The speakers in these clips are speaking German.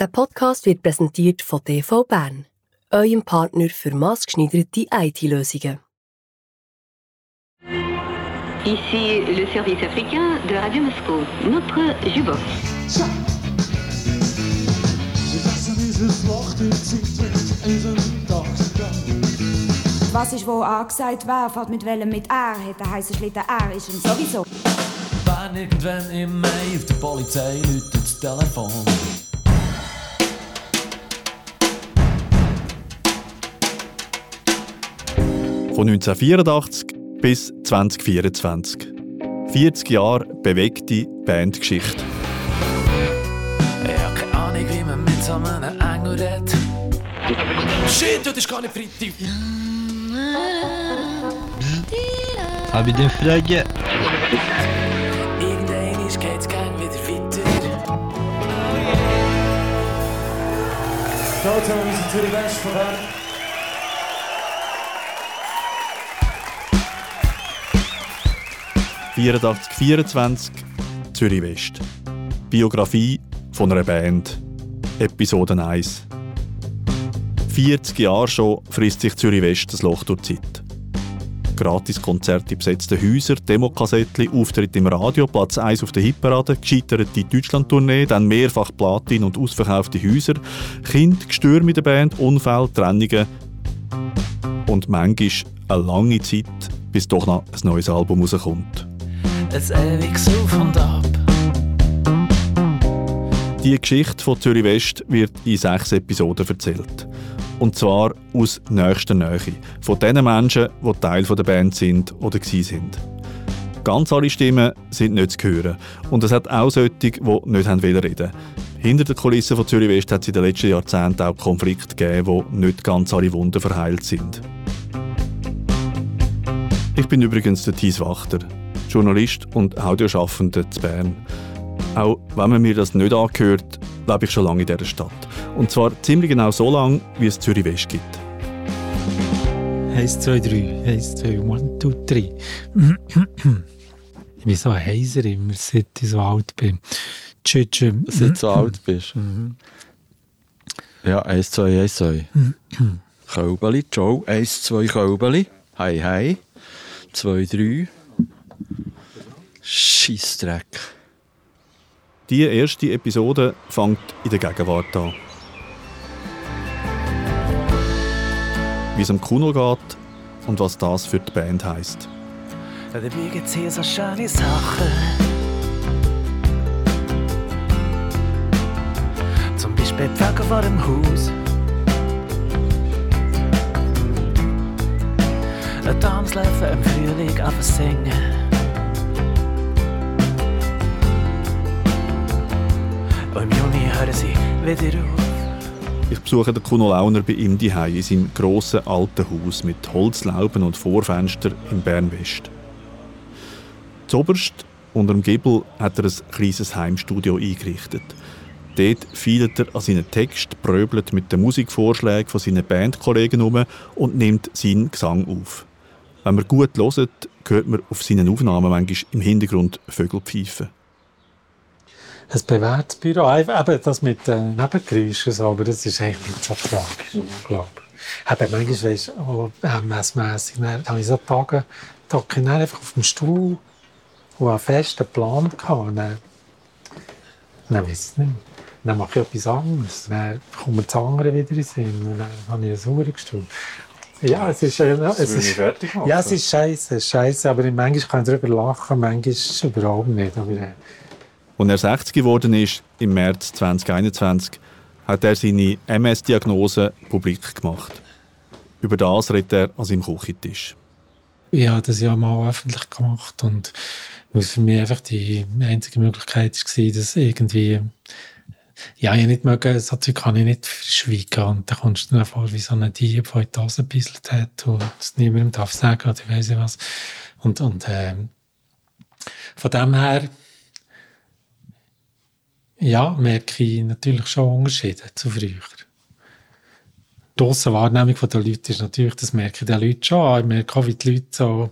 Der Podcast wird präsentiert von TV Bern, eurem Partner für maßgeschneiderte IT-Lösungen. Ici le service africain de Radio Moscou, notre Jubox. Was ist wo angesagt, wer fährt mit welchem mit R, hat der heiße Schlitten R, ist ihm sowieso. Wenn irgendwann im Mai auf der Polizei läutet das Telefon. Von 1984 bis 2024. 40 Jahre bewegte Bandgeschichte. Ich hab keine Ahnung, wie man mit so einem Engel redet. Shit, das ist gar nicht Freitag. Habe ich den Frage? Irgendwann ist geht's gang wieder weiter. Sind Zürich West von Bern. «84, 24, Zürich West. Biografie von einer Band. Episode 1. 40 Jahre schon frisst sich Zürich West das Loch durch die Zeit. Gratiskonzerte in besetzten Häusern, Demokassettchen, Auftritt im Radio, Platz 1 auf der Hitparade, gescheiterte Deutschland-Tournee, dann mehrfach Platin- und ausverkaufte Häuser, Kind, Gestürme mit der Band, Unfälle, Trennungen und manchmal eine lange Zeit, bis doch noch ein neues Album rauskommt. Ein ewiges Auf und Ab. Die Geschichte von Zürich West wird in sechs Episoden erzählt. Und zwar aus nächster Nähe. Von den Menschen, die Teil der Band sind oder sind. Ganz alle Stimmen sind nicht zu hören. Und es hat auch solche, die nicht haben reden Hinter den Kulissen von Zürich West hat es in den letzten Jahrzehnten auch Konflikte gegeben, wo nicht ganz alle Wunden verheilt sind. Ich bin übrigens der Thies Wachter, Journalist und Audioschaffender zu Bern. Auch wenn man mir das nicht angehört, lebe ich schon lange in dieser Stadt. Und zwar ziemlich genau so lange, wie es Zürich West gibt. 1, 2, 3. 1, 2, 1, 2, 3. Ich bin so ein Heiser immer, seit ich so alt bin. Tschüss. tschüss. Seit du so alt bist. Mhm. Ja, 1, 2, 1, 2. Kölbeli, ciao. 1, 2, Kölbeli. Hi, hi. 2, 3. Scheissdreck. Die erste Episode fängt in der Gegenwart an. Wie es am Kuno geht und was das für die Band heisst. Dabei gibt's hier so schöne Sachen. Zum Beispiel die Vögel vor dem Haus. Ein Damslöffel im Frühling auf singen. Hören sie wieder auf. Ich besuche den Kuno Launer bei ihm daheim in seinem grossen alten Haus mit Holzlauben und Vorfenster in Bern-West. Zoberst unter dem Giebel hat er ein kleines Heimstudio eingerichtet. Dort feilt er an seinen Text, pröbelt mit den Musikvorschlägen von seinen Bandkollegen um und nimmt seinen Gesang auf. Wenn man gut hört, hört man auf seinen Aufnahmen manchmal im Hintergrund Vögel pfeifen. Ein bewährtes Büro, Einfach eben das mit den Nebengeräuschen, so, aber das ist eigentlich nicht so tragisch, glaube ich. Eben manchmal, weisst du, auch MS-mässig, dann habe ich so Tage, da ich einfach auf dem Stuhl und einen festen Plan gehabt. Dann, dann weiss ich nicht. Dann mache ich etwas anderes. Dann kommt das andere wieder in den Sinn. Dann habe ich eine Sauer gestellt. Ja, es ist, äh, es ist, fertig machen. ja, es ist scheiße, scheiße, aber manchmal kann ich darüber lachen, manchmal überhaupt nicht. Aber, äh, Als er 60 geworden ist, im März 2021, hat er seine MS-Diagnose publik gemacht. Über das redet er an seinem Küchentisch. ich habe das ja mal öffentlich gemacht und es für mich einfach die einzige Möglichkeit war, dass irgendwie ja, ich nicht mögen, so Zeug kann ich nicht verschweigen und dann kommst du dir vor, wie so ein Dieb, der in die Hose gebisselt hat und es niemandem darf sagen oder ich weiss nicht was. Und, und ähm, von dem her ja, merke ich natürlich schon Unterschiede zu früher. Die Aussenwahrnehmung der Leute ist natürlich, das merke ich den Leuten schon. Ich merke auch, wie die Leute so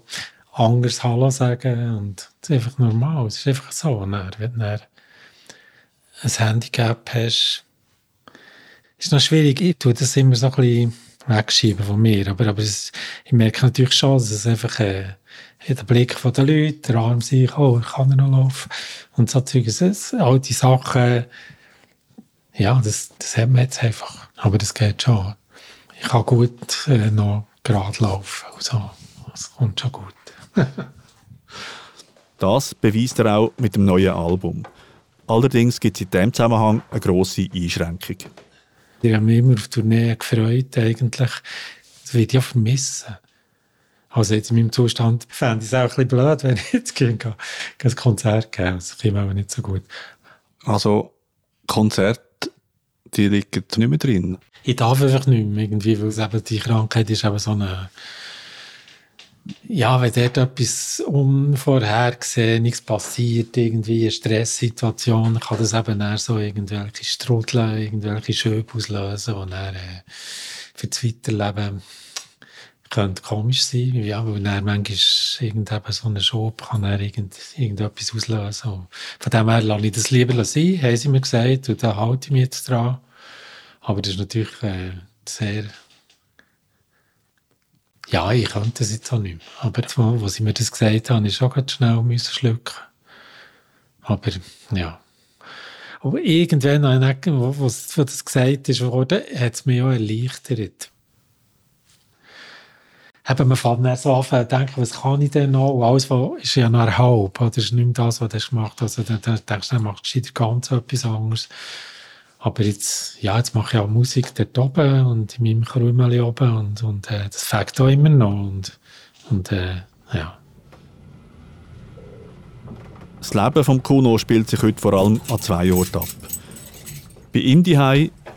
anders Hallo sagen. Und das ist einfach normal. Es ist einfach so. Wenn du ein Handicap hast, ist noch schwierig. Ich tue das immer so ein bisschen wegschieben von mir. Aber, aber es, ich merke natürlich schon, dass es einfach äh, der Blick von den Leuten, der Arm sich, oh, kann er noch laufen? Und so Zeug. All die Sachen, ja, das, das hat man jetzt einfach. Aber das geht schon. Ich kann gut äh, noch gerade laufen. Also, das kommt schon gut. Das beweist er auch mit dem neuen Album. Allerdings gibt es in diesem Zusammenhang eine grosse Einschränkung. Ich habe mich immer auf Tournee gefreut, eigentlich. Das würde ich ja vermissen. Also jetzt in meinem Zustand fände ich es auch ein bisschen blöd, wenn ich jetzt gehen kann, ein Konzert geben. Das käme aber nicht so gut. Also Konzerte, die liegen nicht mehr drin? Ich darf einfach nicht mehr, irgendwie, weil es eben die Krankheit ist eben so eine ja, wenn dort etwas Unvorhergesehenes passiert, irgendwie eine Stresssituation, kann das eben dann so irgendwelche Strudeln, irgendwelche Schöpfe auslösen, die dann äh, für das Weiterleben könnte komisch sein, ja, weil dann manchmal so ein Schub kann dann irgend, irgendetwas auslösen. Und von dem her lasse ich das lieber sein, haben sie mir gesagt, und da halte ich mich jetzt dran. Aber das ist natürlich äh, sehr ja, ich könnte das jetzt auch nicht mehr. Aber wo, wo sie mir das gesagt haben, ich auch ganz schnell müssen schlucken. Aber, ja. Aber irgendwann, wo, wo, das gesagt ist hat es mich auch erleichtert. Eben, man fängt dann so an zu denken, was kann ich denn noch? Und alles was ist ja noch halb. Das ist nicht mehr das, was du gemacht hast. Also, dann, dann denkst du, dann machst du ganz etwas anderes. Aber jetzt, ja, jetzt mache ich auch Musik dort oben und in meinem Krümeli oben und, und äh, das fängt auch immer noch. Und, und äh, ja. Das Leben von Kuno spielt sich heute vor allem an zwei Orten ab. Bei ihm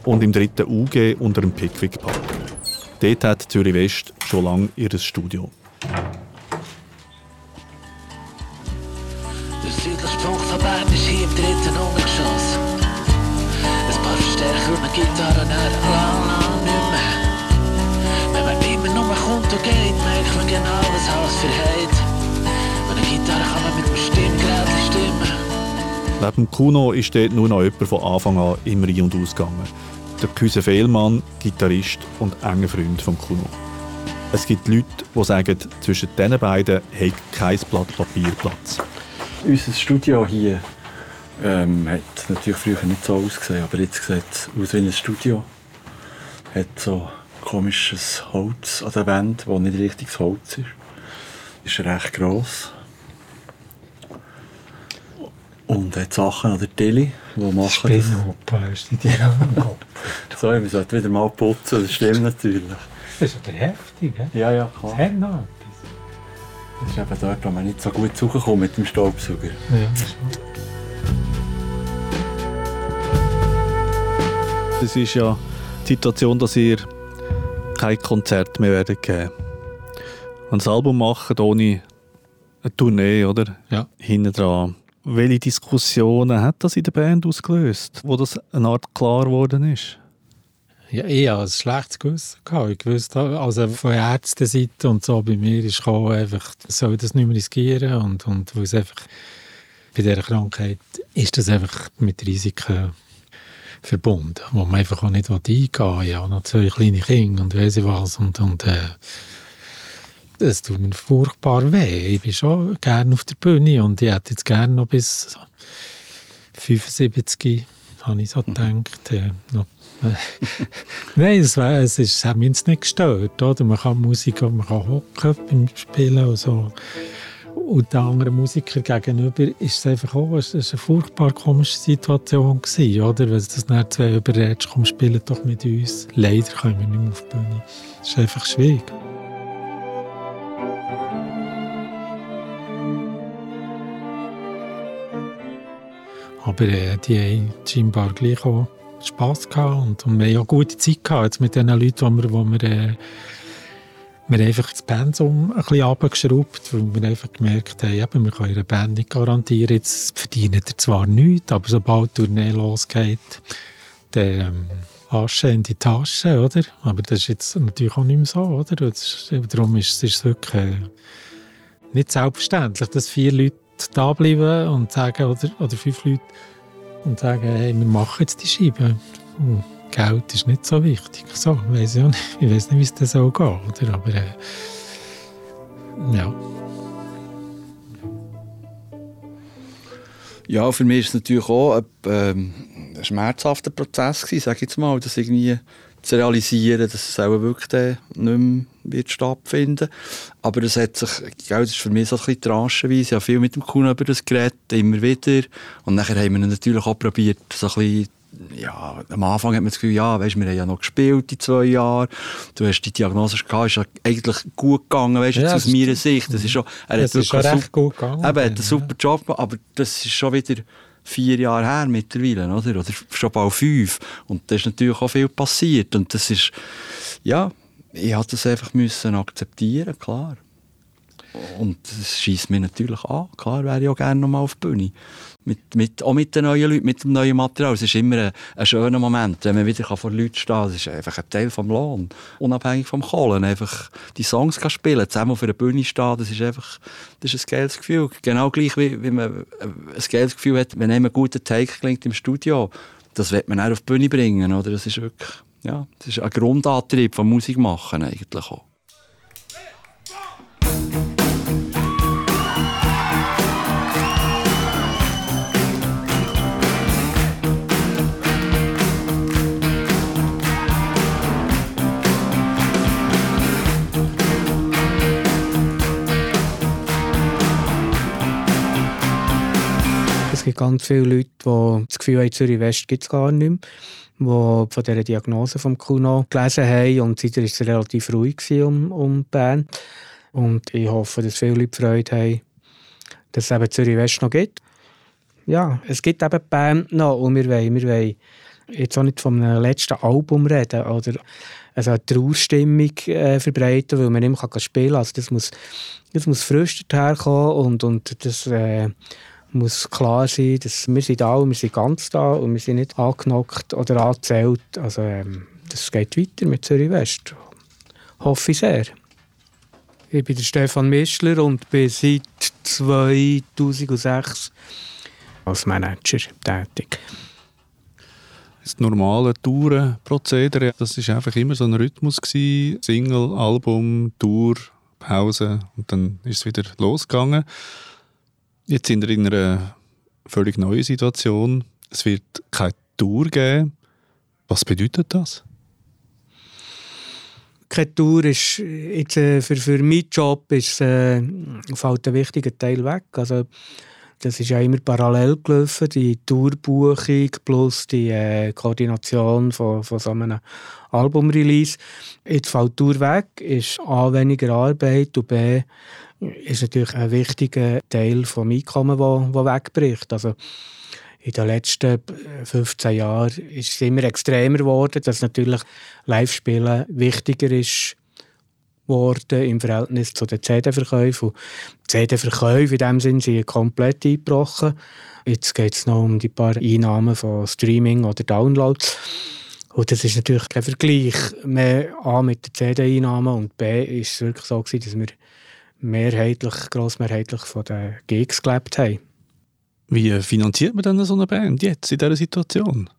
und im dritten UG unter dem Pickwick Park. Dort hat Zürich West schon lange ihr Studio. Der südlichste Punkt von Bern ist hier im dritten Untergeschoss. Stärker und eine Gitarre dann lang, lang nicht mehr. Wenn man immer nur kommt und geht, merkt man genau, was alles für hat. Und eine Gitarre kann man mit dem Stimmgerät stimmen. Neben Kuno ist dort nur noch jemand von Anfang an immer ein- und ausgegangen. Der Küse Fehlmann, Gitarrist und enger Freund von Kuno. Es gibt Leute, die sagen, zwischen diesen beiden hat kein Blatt Papier Platz. Unser Studio hier ähm, hat natürlich früher nicht so ausgesehen, aber jetzt sieht es aus wie ein Studio. Hat so komisches Holz an der Wand, das nicht richtiges Holz ist. Ist recht gross. Und hat Sachen an der Tele, die machen das. Spinnhoppe hast du dir am Kopf. So, wir sollten wieder mal putzen, das stimmt natürlich. Das ist aber heftig, he? Ja, ja, klar. Das hat noch etwas. Das ist eben dort, wo man nicht so gut suchen mit dem Staubsauger. Ja, schon. Es ist ja die Situation, dass ihr kein Konzert mehr werden geben. Das Album machen ohne eine Tournee, oder? Ja. Hinten dran. Welche Diskussionen hat das in der Band ausgelöst, wo das eine Art klar geworden ist? Ja, ich hatte ein schlechtes Gewissen. Ich wusste, also von Ärzteseite und so bei mir ist gekommen, einfach, soll das nicht mehr riskieren und, und weil es einfach bei dieser Krankheit ist das einfach mit Risiken verbunden, wo man einfach auch nicht eingehen will. Ich habe noch zwei kleine Kinder und weiss ich was. Und, und äh, es tut mir furchtbar weh. Ich bin schon gerne auf der Bühne und ich hätte jetzt gerne noch bis 75 habe ich so gedacht. Äh, Nein, es, wär, es, ist, es hat mich jetzt nicht gestört. Oder? Man kann Musik, man kann hocken beim Spielen und so. Und den anderen Musikern gegenüber ist es einfach auch es ist eine furchtbar komische Situation gewesen, oder? Wenn das dann zwei überredest, komm, spielen doch mit uns. Leider können wir nicht mehr auf die Bühne. Das ist einfach schwierig. Aber äh, die haben scheinbar gleich auch Spass gehabt und, und wir haben auch gute Zeit gehabt jetzt mit den Leuten, die wir, wo wir äh, wir einfach das Pensum ein bisschen runtergeschraubt, weil wir einfach gemerkt haben, eben, wir können ihre Band nicht garantieren. Jetzt verdienen ihr zwar nichts, aber sobald die Tournee losgeht, dann ähm, Asche in die Tasche, oder? Aber das ist jetzt natürlich auch nicht mehr so, oder? Ist, darum ist, ist es wirklich äh, nicht selbstverständlich, dass vier Leute da bleiben und sagen, oder, oder fünf Leute, und sagen, hey, wir machen jetzt die Scheibe. Geld ist nicht so wichtig. So, weiss ich, nicht. ich weiß nicht, wie es das so geht. Oder? Aber äh, ja. Ja, für mich war es natürlich auch ein, ähm, ein schmerzhafter Prozess, sage ich jetzt mal, das irgendwie zu realisieren, dass es auch wirklich nicht mehr wird stattfinden Aber das hat sich, gell, das ist für mich so ein bisschen tranchenweise. Ich habe viel mit dem Kunden über das geredet, immer wieder. Und nachher haben wir natürlich auch probiert, so ein bisschen ja, am Anfang hat man das Gefühl, ja, weißt, wir haben ja noch gespielt in zwei Jahren. Du hast die Diagnose gehabt, ist ja eigentlich gut gegangen, weißt, Ja, aus meiner Sicht. Das ist schon, er hat ist schon recht super- gut gegangen. Eben, er hat einen super Job gemacht, aber das ist schon wieder vier Jahre her mittlerweile, oder? Oder schon bald fünf. Und da ist natürlich auch viel passiert. Und das ist, ja, ich musste das einfach müssen akzeptieren, klar. Und das schießt mir natürlich an. Klar wäre ich auch gerne nochmal auf die Bühne. Mit, mit, auch mit den neuen Leuten, mit dem neuen Material. Es ist immer ein, schöner Moment, wenn man wieder vor Leuten stehen kann. Das ist einfach ein Teil vom Lohn. Unabhängig vom Kohlen. Einfach die Songs kann spielen, zusammen auf einer Bühne stehen, das ist einfach das ist ein geiles Gefühl. Genau gleich wie, wie man ein geiles Gefühl hat, wenn einem ein guter Take klingt im Studio. Das wird man auch auf die Bühne bringen. Oder? Das ist ja, das ist ein Grundantrieb von Musik machen eigentlich. Ganz viele Leute, die das Gefühl haben, Zürich West gibt es gar nicht mehr, die von dieser Diagnose vom Kuno gelesen haben und seitdem war es relativ ruhig um, um Bern. Und ich hoffe, dass viele Leute Freude haben, dass es eben Zürich West noch gibt. Ja, es gibt eben Bern noch und wir wollen, wir wollen jetzt auch nicht einem letzten Album reden oder also eine Trauerstimmung äh, verbreiten, weil man nicht mehr spielen kann. Also das muss, das muss frisch herkommen und, und das äh, muss klar sein, dass wir sind da und wir sind ganz da und wir sind nicht angenockt oder angezählt. Also ähm, das geht weiter mit Zürich West. Hoffe ich sehr. Ich bin der Stefan Mischler und bin seit 2006 als Manager tätig. Das normale Tourenprozedere, das ist einfach immer so ein Rhythmus gewesen. Single, Album, Tour, Pause und dann ist es wieder losgegangen. Jetzt sind wir in einer völlig neuen Situation. Es wird keine Tour geben. Was bedeutet das? keine Tour ist jetzt, äh, für, für meinen Job ist, äh, fällt ein wichtiger Teil weg. Also, das ist ja immer parallel gelaufen, die Tourbuchung plus die äh, Koordination von, von so einem Albumrelease. Jetzt fällt die Tour weg, ist A, weniger Arbeit und B, ist natürlich ein wichtiger Teil vom Einkommen, wo, wo wegbricht. Also, in den letzten 15 Jahren ist es immer extremer geworden, dass natürlich Live-Spielen wichtiger ist geworden im Verhältnis zu den CD-Verkäufen. CD-Verkäufe in dem Sinn sind komplett eingebrochen. Jetzt geht es noch um die paar Einnahmen von Streaming oder Downloads. Und das ist natürlich kein Vergleich mehr A mit den CD-Einnahmen und B ist es wirklich so gewesen, dass wir mehrheitlich, grossmehrheitlich von den Gigs gelebt haben. Wie finanziert man denn so eine Band jetzt in dieser Situation?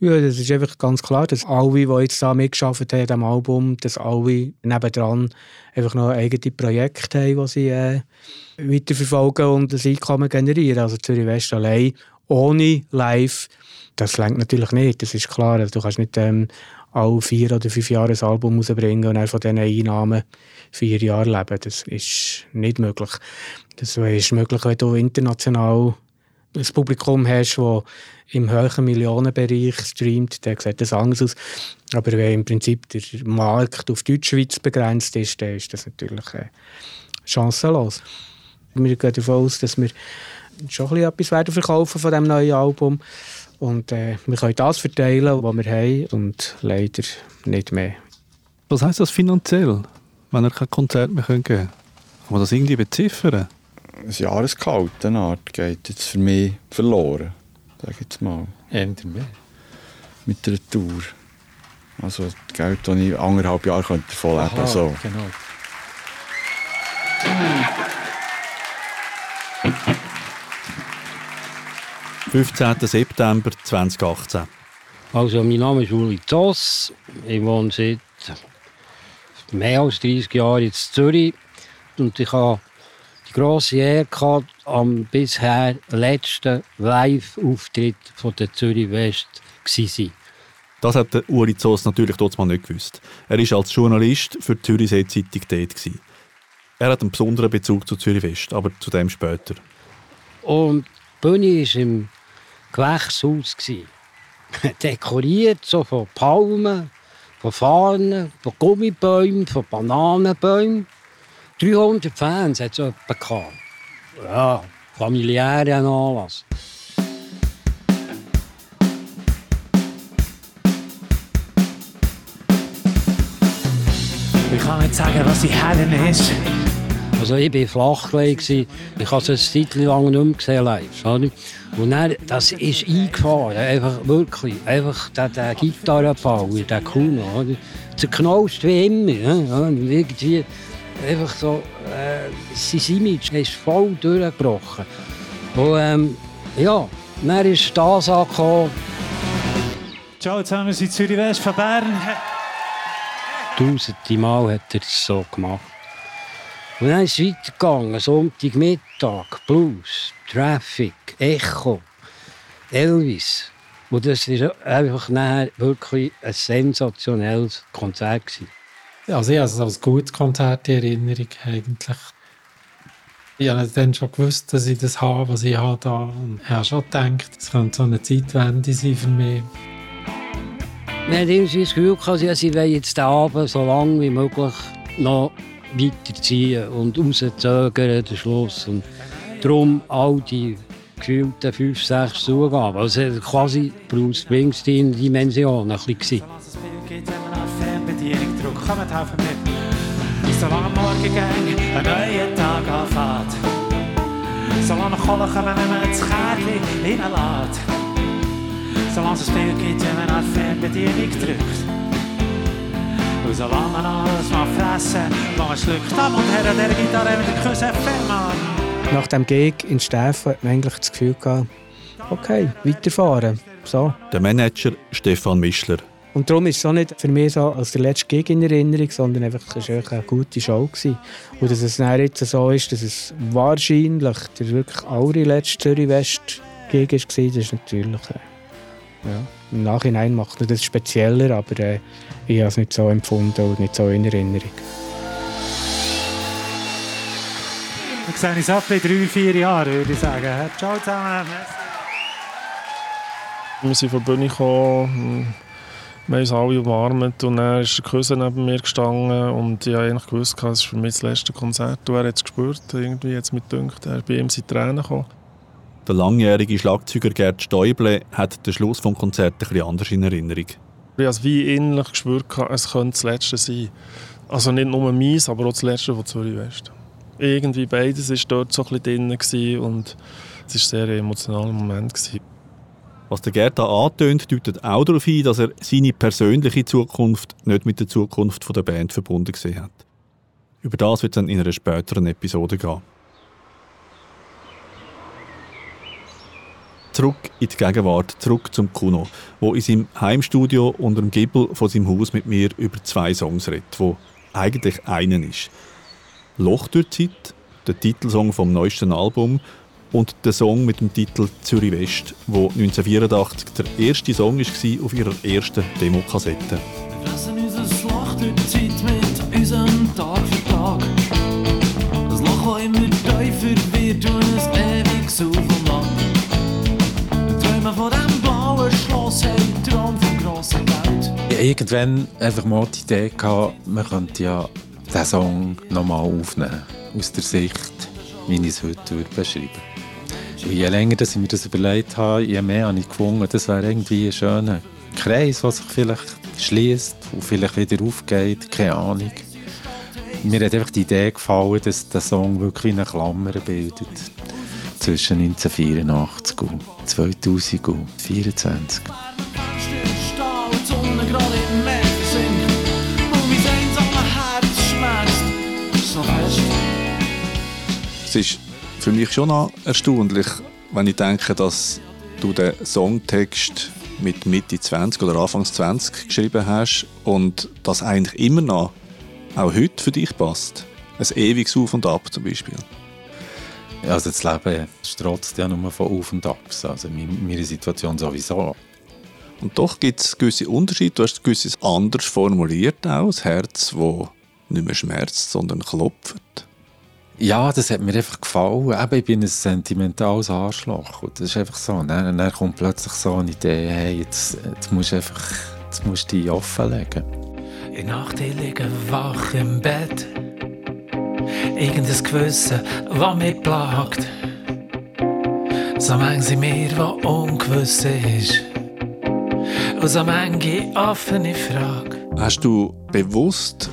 Ja, das ist einfach ganz klar, dass alle, die jetzt da mitgearbeitet haben am Album, dass alle nebendran einfach noch eigene Projekte haben, die sie äh, weiterverfolgen und ein Einkommen generieren. Also Zürich West allein, ohne Live, das längt natürlich nicht, das ist klar. Also, du kannst nicht ähm, alle vier oder fünf Jahre ein Album rausbringen und dann von diesen Einnahmen vier Jahre leben. Das ist nicht möglich. Das ist möglich, wenn du international ein Publikum hast, das im höheren Millionenbereich streamt, dann sieht das anders aus. Aber wenn im Prinzip der Markt auf Deutschschweiz begrenzt ist, dann ist das natürlich äh, chancenlos. Wir gehen davon aus, dass wir schon etwas verkaufen von diesem neuen Album. Und äh, wir können das verteilen, was wir haben, und leider nicht mehr. Was heisst das finanziell, wenn ihr kein Konzert mehr geben könnt? Kann man das irgendwie beziffern? Ein Jahresgehalt, eine Art, geht jetzt für mich verloren. Sag ich jetzt mal. Eher mehr. Mit einer Tour. Also das Geld, das ich anderthalb Jahre könnte leben könnte. So. genau. – 15. September 2018. Also, mein Name ist Uli Zoss. Ich wohne seit mehr als 30 Jahren in Zürich. Und ich habe die grosse Ehre gehabt, am bisher letzten Live-Auftritt von der Zürich West zu sein. Das hat der Uli Zoss natürlich mal nicht gewusst. Er war als Journalist für die Zürichsee Zeitung tätig. Er hat einen besonderen Bezug zu Zürich West, aber zu dem später. Und die Bühne war im Gewächshaus. Dekoriert so von Palmen, von Fahnen, von Gummibäumen, von Bananenbäumen. 300 Fans hat es etwa. Ja, familiärer Anlass. Ich kann nicht sagen, was die Herren ist. Also ich war flachgelegt. Ich habe es eine Zeit lang nicht mehr gesehen live. Und dann, das ist eingefahren, einfach wirklich. Einfach der, der Gitarrenbau, der Kuno. Oder? Zerknauscht wie immer. Ja? Und irgendwie einfach so, äh, sein Image ist voll durchgebrochen. Und ähm, ja, dann ist das angekommen. Ciao zusammen, sind Zürich West von Bern. Tausende Mal hat er es so gemacht. Und dann ist es weitergegangen. Sonntagmittag, Blues, Traffic, Echo, Elvis. Und das war einfach wirklich ein sensationelles Konzert. Gewesen. Also ich habe es als gutes Konzert in Erinnerung eigentlich. Ich habe dann schon gewusst, dass ich das habe, was ich habe da. Und ich habe schon gedacht, es könnte so eine Zeitwende sein für mich. Wir hatten irgendwie das Gefühl, sie wollen jetzt den Abend so lange wie möglich noch weiterziehen und rauszögern, den Schluss. Und darum all die gefühlten fünf, sechs Zugaben. Also quasi Bruce Springsteen-Dimension ein bisschen. Bis solange Morgen gang ein neuer Tag anfängt. Solange Kohle kommen, wenn man das Kärtchen reinlässt. Solange es Bild gibt, wenn man auf Fernbedienung drückt. Und solange alles mal fressen, ein Stück Damen und Herren der Gitarre mit dem Kuss FM an. Nach dem Gig in Steffen hat man eigentlich das Gefühl gehabt, okay, weiterfahren. So. Der Manager Stefan Mischler. Und darum ist es auch nicht für mich so als der letzte Gig in Erinnerung, sondern einfach, es war eine gute Show. Gewesen. Und dass es dann jetzt so ist, dass es wahrscheinlich der wirklich allerletzte Zürich West Gig war, das ist natürlich... Äh, ja. Im Nachhinein macht es das spezieller, aber äh, ich habe es nicht so empfunden und nicht so in Erinnerung. Wir sehen uns ab in drei, vier Jahren, würde ich sagen. Ciao zusammen. Wir sind von der Bühne gekommen, wir haben uns alle umarmt und dann ist der Cousin neben mir gestanden und ich habe eigentlich gewusst, es ist für mich das letzte Konzert. Und er hat es gespürt, irgendwie jetzt mit dünkt, er bei ihm sind Tränen gekommen. Der langjährige Schlagzeuger Gerd Stäuble hat den Schluss des ein bisschen anders in Erinnerung. Ich habe wie innerlich gespürt, es könnte das letzte sein. Also nicht nur meins, aber auch das letzte von Zürich West. Irgendwie beides war dort so ein bisschen drin gewesen und es war ein sehr emotionaler Moment. Gewesen. Was der Gerd da antönt, deutet auch darauf hin, dass er seine persönliche Zukunft nicht mit der Zukunft der Band verbunden gesehen hat. Über das wird es dann in einer späteren Episode gehen. Zurück in die Gegenwart, zurück zum Kuno, wo in seinem Heimstudio unter dem Giebel von seinem Haus mit mir über zwei Songs redet, wo eigentlich einen ist. Loch durch die Zeit, der Titelsong vom neuesten Album und der Song mit dem Titel Zürich West, wo 1984 der erste Song war auf ihrer ersten Demokassette. Wir fressen unser Loch durch Zeit mit unserem Tag für Tag. Das Loch, das immer tiefer wird und es ewig so vom von dem blauen Schloss, hey, Traum vom grossen Geld. Hatte irgendwann einfach mal die Idee, gehabt, man könnte ja diesen Song nochmal aufnehmen. Aus der Sicht, wie ich es heute beschreiben würde. Je länger dass ich mir das überlegt habe, je mehr habe ich gefunden, das wäre irgendwie ein schöner Kreis, der sich vielleicht schließt und vielleicht wieder aufgeht, keine Ahnung. Mir hat einfach die Idee gefallen, dass der Song wirklich eine Klammer bildet. Zwischen 1984 und 2024. Stehen und die Sonne gerade im Meer versinkt. Und mein einsames Herz schmerzt so fest. Es ist für mich schon noch erstaunlich, wenn ich denke, dass du den Songtext, mit Mitte 20 oder Anfangs 20 geschrieben hast und das eigentlich immer noch auch heute für dich passt? Ein ewiges Auf und Ab zum Beispiel. Also das Leben strotzt ja nur von Auf und Abs, also in meiner Situation sowieso. Und doch gibt es gewisse Unterschiede. Du hast es gewisses anders formuliert auch. Das Herz, das nicht mehr schmerzt, sondern klopft. Ja, das hat mir einfach gefallen. Eben, ich bin ein sentimentales Arschloch. Und das ist einfach so. Dann, dann kommt plötzlich so eine Idee, hey, jetzt, jetzt musst du einfach jetzt musst du dich offenlegen. In Nacht ich liege wach im Bett. Irgendes Gewissen, was mich plagt. So manches in mir, was ungewiss ist. Und so manche offene Frage. Hast du bewusst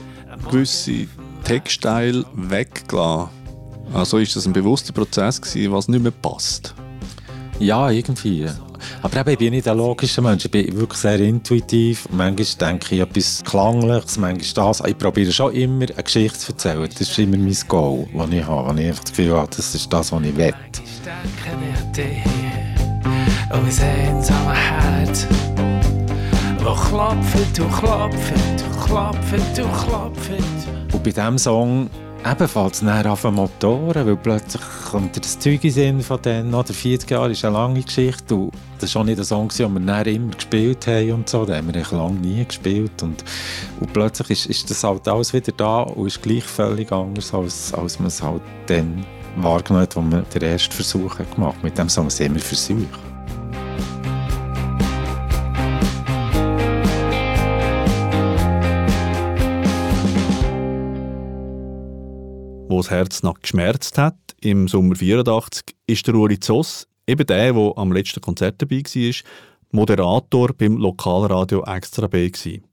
gewisse Textteile weggelassen? Also ist das ein bewusster Prozess gewesen, was nicht mehr passt? Ja, irgendwie. Aber eben, ich bin nicht ein logischer Mensch, ich bin wirklich sehr intuitiv. Manchmal denke ich etwas Klangliches, manchmal das. Ich probiere schon immer eine Geschichte zu erzählen. Das ist immer mein Goal, das ich habe. Wenn ich einfach das Gefühl habe, das ist das, was ich will. und mein einsames Herz, wo klopft und klopft und klopft und klopft. Und bei diesem Song ebenfalls näher auf Motoren, weil plötzlich kommt dir das Zeug in den Sinn von denen, oder 40 Jahre ist eine lange Geschichte und das war auch nicht ein Song, den wir näher immer gespielt haben und so, den haben wir lange nie gespielt und, und plötzlich ist, ist das halt alles wieder da und ist gleich völlig anders, als, als man es halt dann wahrgenommen hat, als wir den ersten Versuch gemacht haben. Mit dem Song sind wir Versuch. Das Herz noch geschmerzt hat, im Sommer 84, ist der Uri Zoss, eben der, der am letzten Konzert dabei war, Moderator beim Lokalradio Extra B. Gewesen.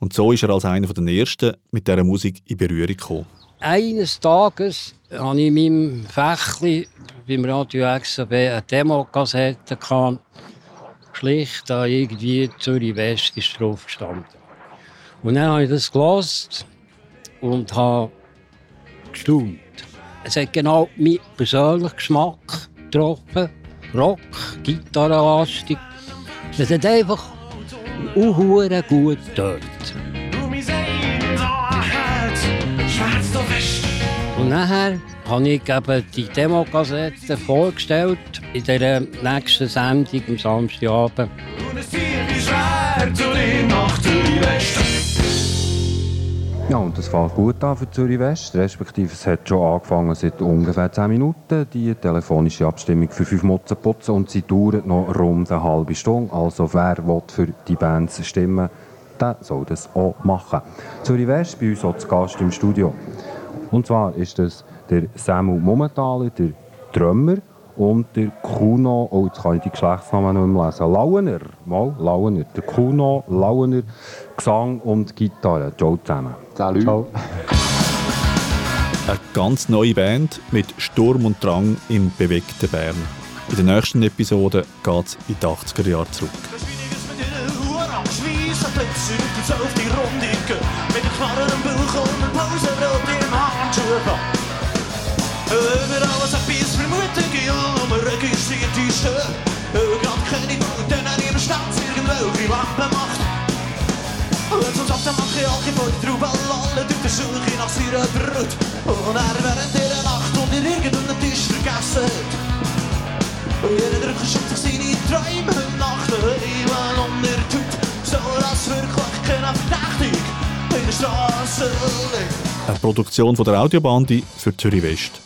Und so ist er als einer der Ersten mit dieser Musik in Berührung gekommen. Eines Tages hatte ich in meinem Fächli beim Radio XAB eine Demokassette. Schlicht da irgendwie Zürich West ist drauf gestanden. Und dann habe ich das gelesen und habe gestaunt. Es hat genau meinen persönlichen Geschmack getroffen. Rock, Gitarrenlastig. Es hat einfach unhure gut dort. Und nachher habe ich eben die Demokassette vorgestellt in der nächsten Sendung am Samstagabend. Ja, und das fängt gut an für Zürich West, respektive es hat schon angefangen seit ungefähr 10 Minuten, die telefonische Abstimmung für fünf Mutzen putzen und sie dauert noch rund eine halbe Stunde. Also wer will für die Bands stimmen, der soll das auch machen. Zürich West bei uns auch zu Gast im Studio. Und zwar ist das der Samuel Momentaler, der Drummer und der Kuno, oh jetzt kann ich die Geschlechtsnamen nicht mehr lesen, Lauener, mal, Lauener, der Kuno, Lauener, Gesang und Gitarre, Ciao zusammen. Salut. Ciao. Eine ganz neue Band mit Sturm und Drang im bewegten Bern. In der nächsten Episode geht es in die 80er Jahre zurück. Plötzlich auf Stelle. Gerade keine Guten, niemand Stadt irgendwelche Lampen macht. Und sonst auf der Machiachi vor die Traube alle durch die Suche nach seiner Brut. Und er während der Nacht unter irgendeinem Tisch vergessen hat. Und jeder Drücker schickt sich seine Träume nach der Himmel unter die Haut. So dass wirklich keiner verdächtig in der Straße. Eine Produktion von der Audiobande für Zürich West.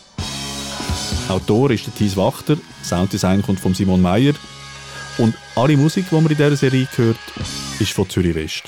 Autor ist der Thies Wachter, Sounddesign kommt von Simon Meyer und alle Musik, die man in dieser Serie hört, ist von Zürich West.